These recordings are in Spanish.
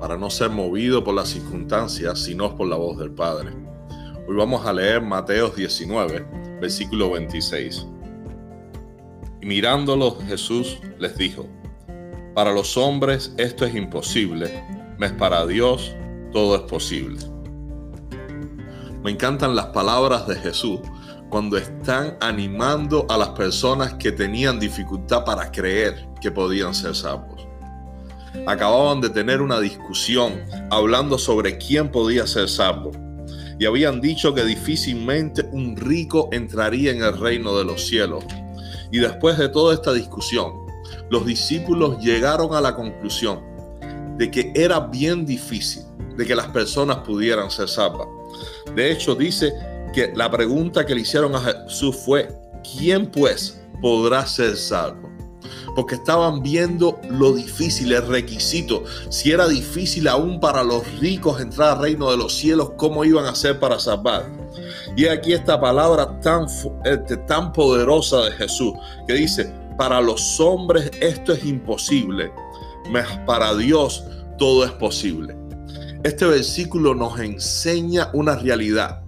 para no ser movido por las circunstancias, sino por la voz del Padre. Hoy vamos a leer Mateos 19, versículo 26. Y mirándolos Jesús les dijo, para los hombres esto es imposible, mas para Dios todo es posible. Me encantan las palabras de Jesús cuando están animando a las personas que tenían dificultad para creer que podían ser salvos. Acababan de tener una discusión hablando sobre quién podía ser salvo y habían dicho que difícilmente un rico entraría en el reino de los cielos. Y después de toda esta discusión, los discípulos llegaron a la conclusión de que era bien difícil de que las personas pudieran ser salvas. De hecho, dice que la pregunta que le hicieron a Jesús fue, ¿quién pues podrá ser salvo? Porque estaban viendo lo difícil, el requisito, si era difícil aún para los ricos entrar al reino de los cielos, cómo iban a hacer para salvar. Y aquí esta palabra tan, este, tan poderosa de Jesús, que dice, para los hombres esto es imposible, mas para Dios todo es posible. Este versículo nos enseña una realidad.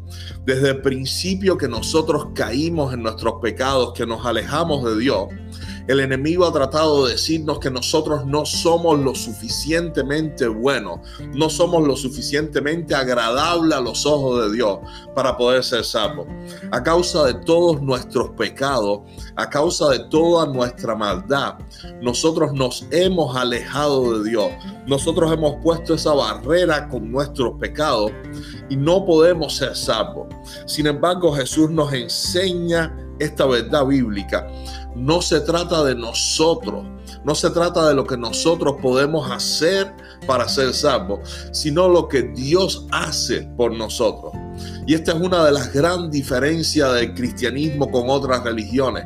Desde el principio que nosotros caímos en nuestros pecados, que nos alejamos de Dios, el enemigo ha tratado de decirnos que nosotros no somos lo suficientemente buenos, no somos lo suficientemente agradables a los ojos de Dios para poder ser salvos. A causa de todos nuestros pecados, a causa de toda nuestra maldad, nosotros nos hemos alejado de Dios. Nosotros hemos puesto esa barrera con nuestros pecados y no podemos ser salvos. Sin embargo, Jesús nos enseña esta verdad bíblica no se trata de nosotros, no se trata de lo que nosotros podemos hacer para ser salvos, sino lo que Dios hace por nosotros. Y esta es una de las grandes diferencias del cristianismo con otras religiones.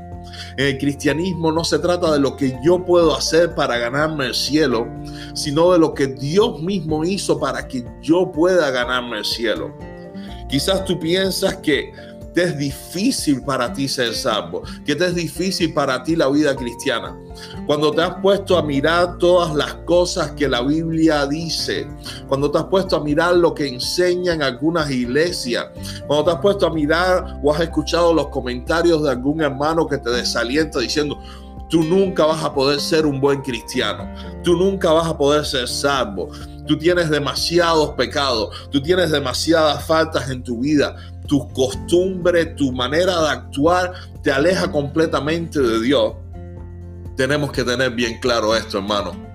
En el cristianismo no se trata de lo que yo puedo hacer para ganarme el cielo, sino de lo que Dios mismo hizo para que yo pueda ganarme el cielo. Quizás tú piensas que te es difícil para ti ser salvo, que te es difícil para ti la vida cristiana. Cuando te has puesto a mirar todas las cosas que la Biblia dice, cuando te has puesto a mirar lo que enseñan algunas iglesias, cuando te has puesto a mirar o has escuchado los comentarios de algún hermano que te desalienta diciendo, tú nunca vas a poder ser un buen cristiano, tú nunca vas a poder ser salvo, tú tienes demasiados pecados, tú tienes demasiadas faltas en tu vida, tu costumbre, tu manera de actuar te aleja completamente de Dios. Tenemos que tener bien claro esto, hermano.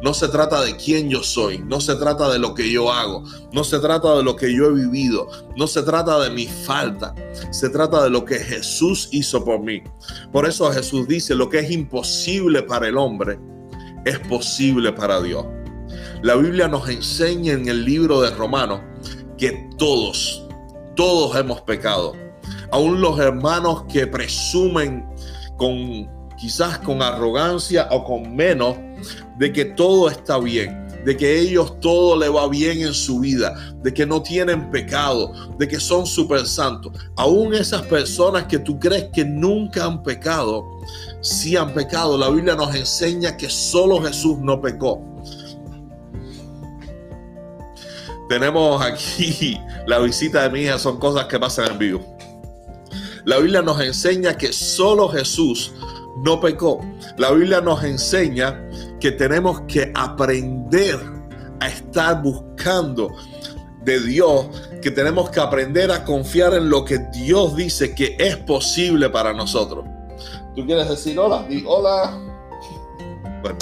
No se trata de quién yo soy, no se trata de lo que yo hago, no se trata de lo que yo he vivido, no se trata de mi falta, se trata de lo que Jesús hizo por mí. Por eso Jesús dice, lo que es imposible para el hombre es posible para Dios. La Biblia nos enseña en el libro de Romanos que todos, todos hemos pecado. Aún los hermanos que presumen con quizás con arrogancia o con menos de que todo está bien, de que ellos todo le va bien en su vida, de que no tienen pecado, de que son súper santos. Aún esas personas que tú crees que nunca han pecado, sí han pecado. La Biblia nos enseña que solo Jesús no pecó. Tenemos aquí la visita de mi hija, son cosas que pasan en vivo. La Biblia nos enseña que solo Jesús no pecó. La Biblia nos enseña que tenemos que aprender a estar buscando de Dios, que tenemos que aprender a confiar en lo que Dios dice que es posible para nosotros. ¿Tú quieres decir hola? Di hola. Bueno,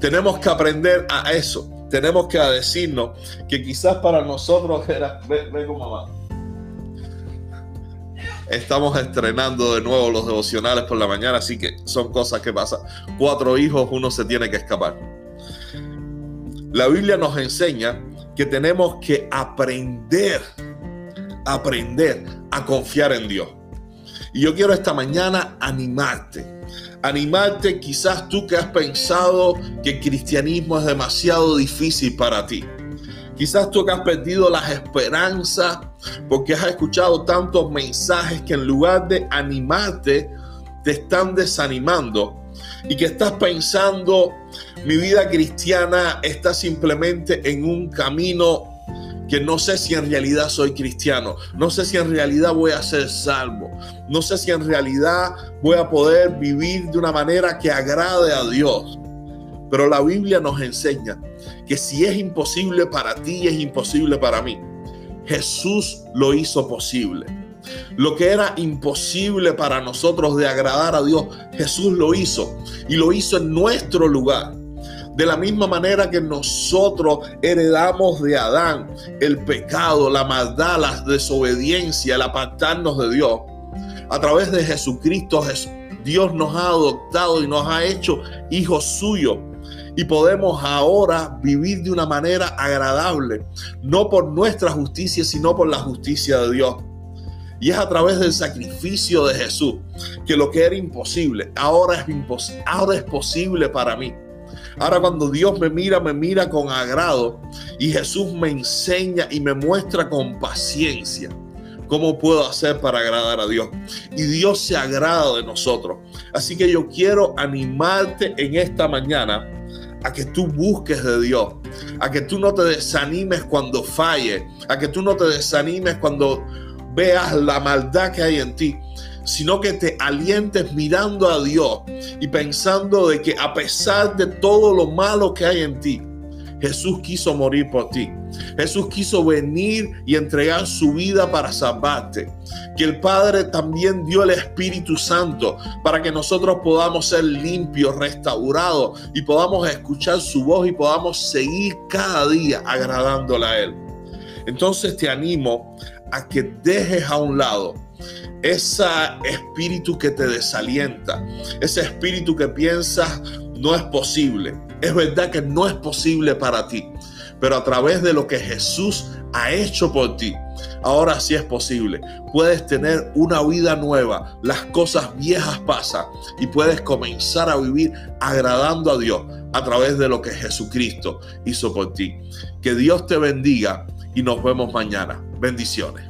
tenemos que aprender a eso tenemos que decirnos que quizás para nosotros era, vengo mamá. Estamos estrenando de nuevo los devocionales por la mañana, así que son cosas que pasan. Cuatro hijos, uno se tiene que escapar. La Biblia nos enseña que tenemos que aprender, aprender a confiar en Dios. Y yo quiero esta mañana animarte. Animarte quizás tú que has pensado que el cristianismo es demasiado difícil para ti. Quizás tú que has perdido las esperanzas porque has escuchado tantos mensajes que en lugar de animarte, te están desanimando y que estás pensando, mi vida cristiana está simplemente en un camino que no sé si en realidad soy cristiano, no sé si en realidad voy a ser salvo, no sé si en realidad voy a poder vivir de una manera que agrade a Dios. Pero la Biblia nos enseña que si es imposible para ti, es imposible para mí. Jesús lo hizo posible. Lo que era imposible para nosotros de agradar a Dios, Jesús lo hizo y lo hizo en nuestro lugar. De la misma manera que nosotros heredamos de Adán el pecado, la maldad, la desobediencia, el apartarnos de Dios, a través de Jesucristo, Dios nos ha adoptado y nos ha hecho hijos suyos y podemos ahora vivir de una manera agradable, no por nuestra justicia, sino por la justicia de Dios. Y es a través del sacrificio de Jesús que lo que era imposible, ahora es, ahora es posible para mí. Ahora cuando Dios me mira, me mira con agrado y Jesús me enseña y me muestra con paciencia cómo puedo hacer para agradar a Dios. Y Dios se agrada de nosotros. Así que yo quiero animarte en esta mañana a que tú busques de Dios, a que tú no te desanimes cuando falle, a que tú no te desanimes cuando veas la maldad que hay en ti, sino que te alientes mirando a Dios y pensando de que a pesar de todo lo malo que hay en ti, Jesús quiso morir por ti. Jesús quiso venir y entregar su vida para salvarte. Que el Padre también dio el Espíritu Santo para que nosotros podamos ser limpios, restaurados y podamos escuchar su voz y podamos seguir cada día agradándole a Él. Entonces te animo a que dejes a un lado ese espíritu que te desalienta, ese espíritu que piensas no es posible. Es verdad que no es posible para ti, pero a través de lo que Jesús ha hecho por ti, ahora sí es posible. Puedes tener una vida nueva, las cosas viejas pasan y puedes comenzar a vivir agradando a Dios a través de lo que Jesucristo hizo por ti. Que Dios te bendiga y nos vemos mañana. Bendiciones.